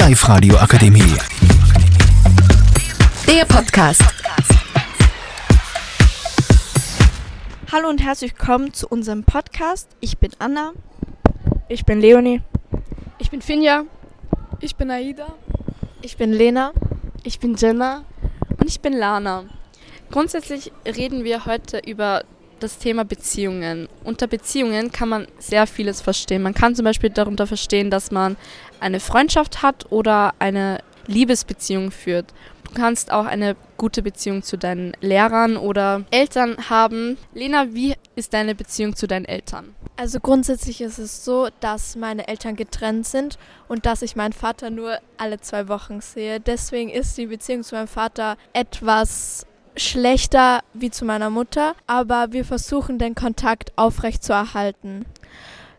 Live Radio Akademie. Der Podcast. Hallo und herzlich willkommen zu unserem Podcast. Ich bin Anna. Ich bin Leonie. Ich bin Finja. Ich bin Aida. Ich bin Lena. Ich bin Jenna. Und ich bin Lana. Grundsätzlich reden wir heute über das Thema Beziehungen. Unter Beziehungen kann man sehr vieles verstehen. Man kann zum Beispiel darunter verstehen, dass man eine Freundschaft hat oder eine Liebesbeziehung führt. Du kannst auch eine gute Beziehung zu deinen Lehrern oder Eltern haben. Lena, wie ist deine Beziehung zu deinen Eltern? Also grundsätzlich ist es so, dass meine Eltern getrennt sind und dass ich meinen Vater nur alle zwei Wochen sehe. Deswegen ist die Beziehung zu meinem Vater etwas schlechter wie zu meiner Mutter, aber wir versuchen den Kontakt aufrecht zu erhalten.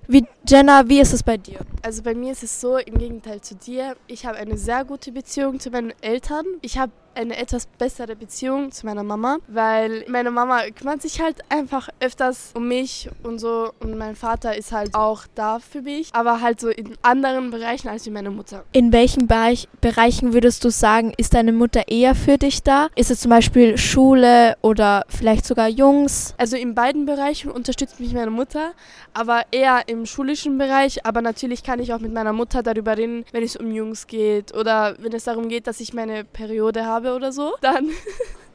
Wie, Jenna, wie ist es bei dir? Also bei mir ist es so, im Gegenteil zu dir, ich habe eine sehr gute Beziehung zu meinen Eltern. Ich habe eine etwas bessere Beziehung zu meiner Mama, weil meine Mama kümmert sich halt einfach öfters um mich und so und mein Vater ist halt auch da für mich, aber halt so in anderen Bereichen als wie meine Mutter. In welchen Bereich, Bereichen würdest du sagen, ist deine Mutter eher für dich da? Ist es zum Beispiel Schule oder vielleicht sogar Jungs? Also in beiden Bereichen unterstützt mich meine Mutter, aber eher im schulischen Bereich, aber natürlich kann ich auch mit meiner Mutter darüber reden, wenn es um Jungs geht oder wenn es darum geht, dass ich meine Periode habe habe oder so, dann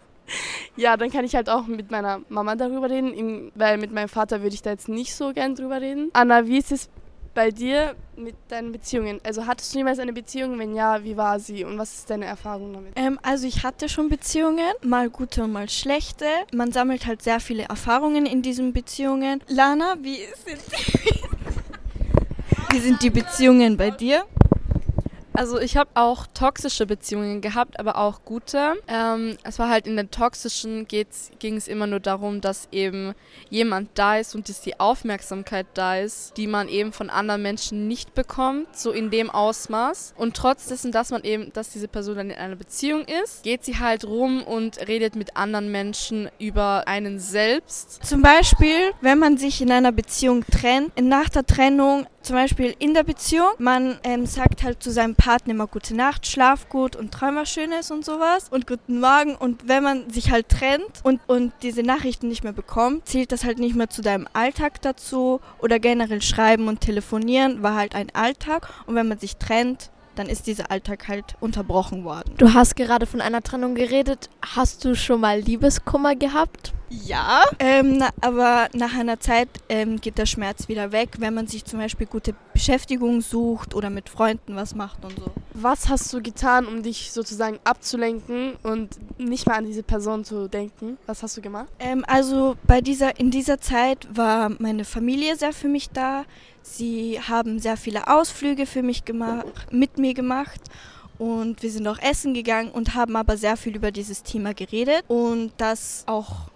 ja, dann kann ich halt auch mit meiner Mama darüber reden, weil mit meinem Vater würde ich da jetzt nicht so gern drüber reden. Anna, wie ist es bei dir mit deinen Beziehungen? Also hattest du jemals eine Beziehung? Wenn ja, wie war sie und was ist deine Erfahrung damit? Ähm, also ich hatte schon Beziehungen, mal gute und mal schlechte. Man sammelt halt sehr viele Erfahrungen in diesen Beziehungen. Lana, wie sind, wie sind die Beziehungen bei dir? Also ich habe auch toxische Beziehungen gehabt, aber auch gute. Ähm, es war halt in den toxischen ging es immer nur darum, dass eben jemand da ist und dass die Aufmerksamkeit da ist, die man eben von anderen Menschen nicht bekommt, so in dem Ausmaß. Und trotz dessen, dass man eben, dass diese Person dann in einer Beziehung ist, geht sie halt rum und redet mit anderen Menschen über einen selbst. Zum Beispiel, wenn man sich in einer Beziehung trennt, nach der Trennung zum Beispiel in der Beziehung, man ähm, sagt halt zu seinem Partner immer gute Nacht, schlaf gut und träum was Schönes und sowas und guten Morgen. Und wenn man sich halt trennt und, und diese Nachrichten nicht mehr bekommt, zählt das halt nicht mehr zu deinem Alltag dazu oder generell schreiben und telefonieren war halt ein Alltag. Und wenn man sich trennt, dann ist dieser Alltag halt unterbrochen worden. Du hast gerade von einer Trennung geredet. Hast du schon mal Liebeskummer gehabt? Ja, ähm, aber nach einer Zeit ähm, geht der Schmerz wieder weg, wenn man sich zum Beispiel gute Beschäftigung sucht oder mit Freunden was macht und so. Was hast du getan, um dich sozusagen abzulenken und nicht mehr an diese Person zu denken? Was hast du gemacht? Ähm, also bei dieser, in dieser Zeit war meine Familie sehr für mich da. Sie haben sehr viele Ausflüge für mich gemacht, mit mir gemacht und wir sind auch essen gegangen und haben aber sehr viel über dieses Thema geredet und dass auch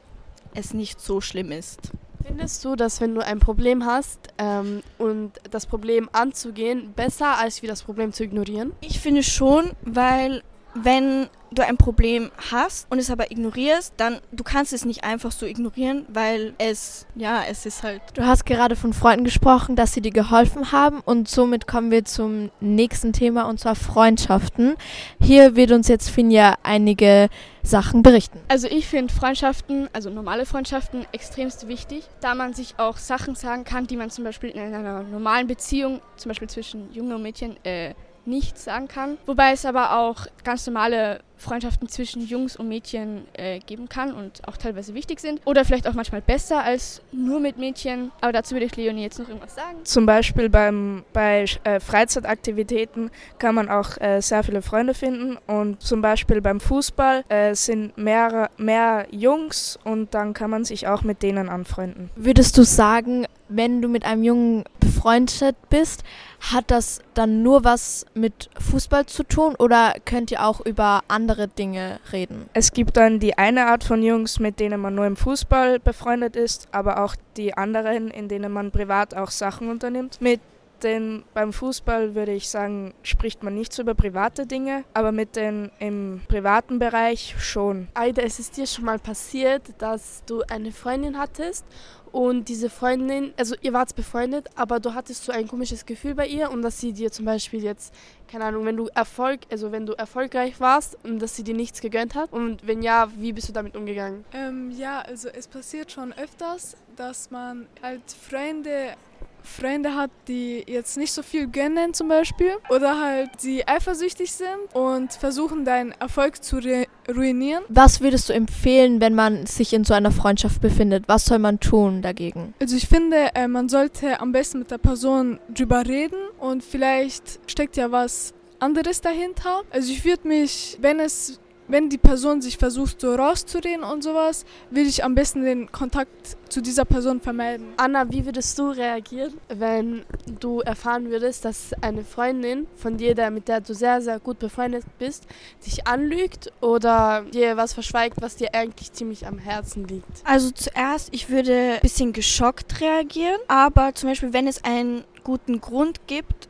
es nicht so schlimm ist. Findest du, dass wenn du ein Problem hast ähm, und das Problem anzugehen, besser als wie das Problem zu ignorieren? Ich finde schon, weil wenn du ein Problem hast und es aber ignorierst, dann du kannst es nicht einfach so ignorieren, weil es ja, es ist halt. Du hast gerade von Freunden gesprochen, dass sie dir geholfen haben und somit kommen wir zum nächsten Thema und zwar Freundschaften. Hier wird uns jetzt Finja einige Sachen berichten. Also ich finde Freundschaften, also normale Freundschaften, extremst wichtig, da man sich auch Sachen sagen kann, die man zum Beispiel in einer normalen Beziehung, zum Beispiel zwischen Jungen und Mädchen, äh, nicht sagen kann. Wobei es aber auch ganz normale Freundschaften zwischen Jungs und Mädchen äh, geben kann und auch teilweise wichtig sind. Oder vielleicht auch manchmal besser als nur mit Mädchen. Aber dazu würde ich Leonie jetzt noch irgendwas sagen. Zum Beispiel beim, bei äh, Freizeitaktivitäten kann man auch äh, sehr viele Freunde finden. Und zum Beispiel beim Fußball äh, sind mehr, mehr Jungs und dann kann man sich auch mit denen anfreunden. Würdest du sagen, wenn du mit einem Jungen befreundet bist, hat das dann nur was mit Fußball zu tun oder könnt ihr auch über andere Dinge reden? Es gibt dann die eine Art von Jungs, mit denen man nur im Fußball befreundet ist, aber auch die anderen, in denen man privat auch Sachen unternimmt. Mit den beim Fußball würde ich sagen, spricht man nicht so über private Dinge, aber mit den im privaten Bereich schon. Aida, ist es dir schon mal passiert, dass du eine Freundin hattest und diese Freundin, also ihr wart befreundet, aber du hattest so ein komisches Gefühl bei ihr und dass sie dir zum Beispiel jetzt, keine Ahnung, wenn du Erfolg, also wenn du erfolgreich warst und dass sie dir nichts gegönnt hat und wenn ja, wie bist du damit umgegangen? Ähm, ja, also es passiert schon öfters, dass man halt Freunde Freunde hat, die jetzt nicht so viel gönnen zum Beispiel oder halt die eifersüchtig sind und versuchen deinen Erfolg zu ruinieren. Was würdest du empfehlen, wenn man sich in so einer Freundschaft befindet? Was soll man tun dagegen? Also ich finde, äh, man sollte am besten mit der Person drüber reden und vielleicht steckt ja was anderes dahinter. Also ich würde mich, wenn es wenn die Person sich versucht, so rauszureden und sowas, würde ich am besten den Kontakt zu dieser Person vermeiden. Anna, wie würdest du reagieren, wenn du erfahren würdest, dass eine Freundin von dir, mit der du sehr, sehr gut befreundet bist, dich anlügt oder dir was verschweigt, was dir eigentlich ziemlich am Herzen liegt? Also zuerst, ich würde ein bisschen geschockt reagieren, aber zum Beispiel, wenn es einen guten Grund gibt,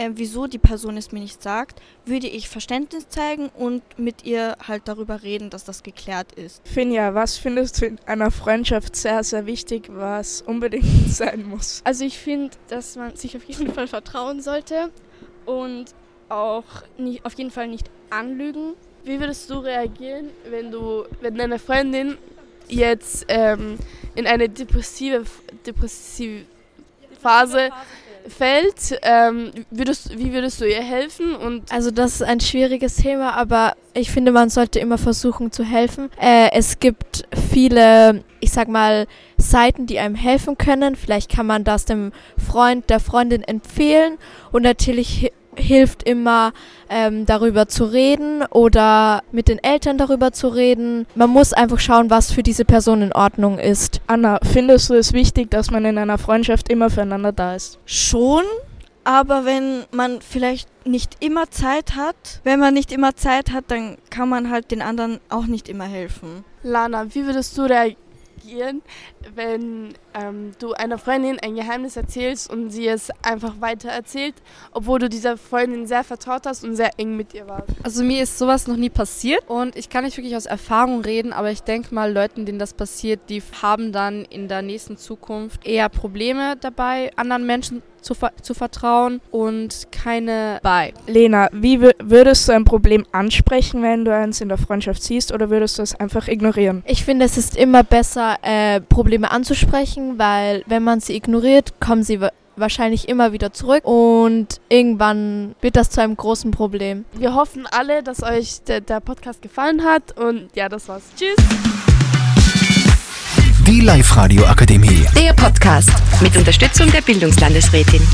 äh, wieso die Person es mir nicht sagt, würde ich Verständnis zeigen und mit ihr halt darüber reden, dass das geklärt ist. Finja, was findest du in einer Freundschaft sehr, sehr wichtig, was unbedingt sein muss? Also ich finde, dass man sich auf jeden Fall vertrauen sollte und auch nicht, auf jeden Fall nicht anlügen. Wie würdest du reagieren, wenn du, wenn deine Freundin jetzt ähm, in eine depressive, depressive Phase fällt, ähm, würdest, wie würdest du ihr helfen? Und also das ist ein schwieriges Thema, aber ich finde, man sollte immer versuchen zu helfen. Äh, es gibt viele, ich sag mal, Seiten, die einem helfen können. Vielleicht kann man das dem Freund, der Freundin empfehlen und natürlich hilft immer, ähm, darüber zu reden oder mit den Eltern darüber zu reden. Man muss einfach schauen, was für diese Person in Ordnung ist. Anna, findest du es wichtig, dass man in einer Freundschaft immer füreinander da ist? Schon, aber wenn man vielleicht nicht immer Zeit hat, wenn man nicht immer Zeit hat, dann kann man halt den anderen auch nicht immer helfen. Lana, wie würdest du reagieren? Wenn ähm, du einer Freundin ein Geheimnis erzählst und sie es einfach weiter erzählt, obwohl du dieser Freundin sehr vertraut hast und sehr eng mit ihr warst? Also mir ist sowas noch nie passiert und ich kann nicht wirklich aus Erfahrung reden, aber ich denke mal, Leuten, denen das passiert, die haben dann in der nächsten Zukunft eher Probleme dabei, anderen Menschen zu, zu vertrauen und keine bei. Lena, wie würdest du ein Problem ansprechen, wenn du eins in der Freundschaft siehst oder würdest du es einfach ignorieren? Ich finde, es ist immer besser, äh, Probleme anzusprechen, weil wenn man sie ignoriert, kommen sie wahrscheinlich immer wieder zurück und irgendwann wird das zu einem großen Problem. Wir hoffen alle, dass euch der, der Podcast gefallen hat und ja, das war's. Tschüss! Die Live-Radio Akademie. Der Podcast mit Unterstützung der Bildungslandesrätin.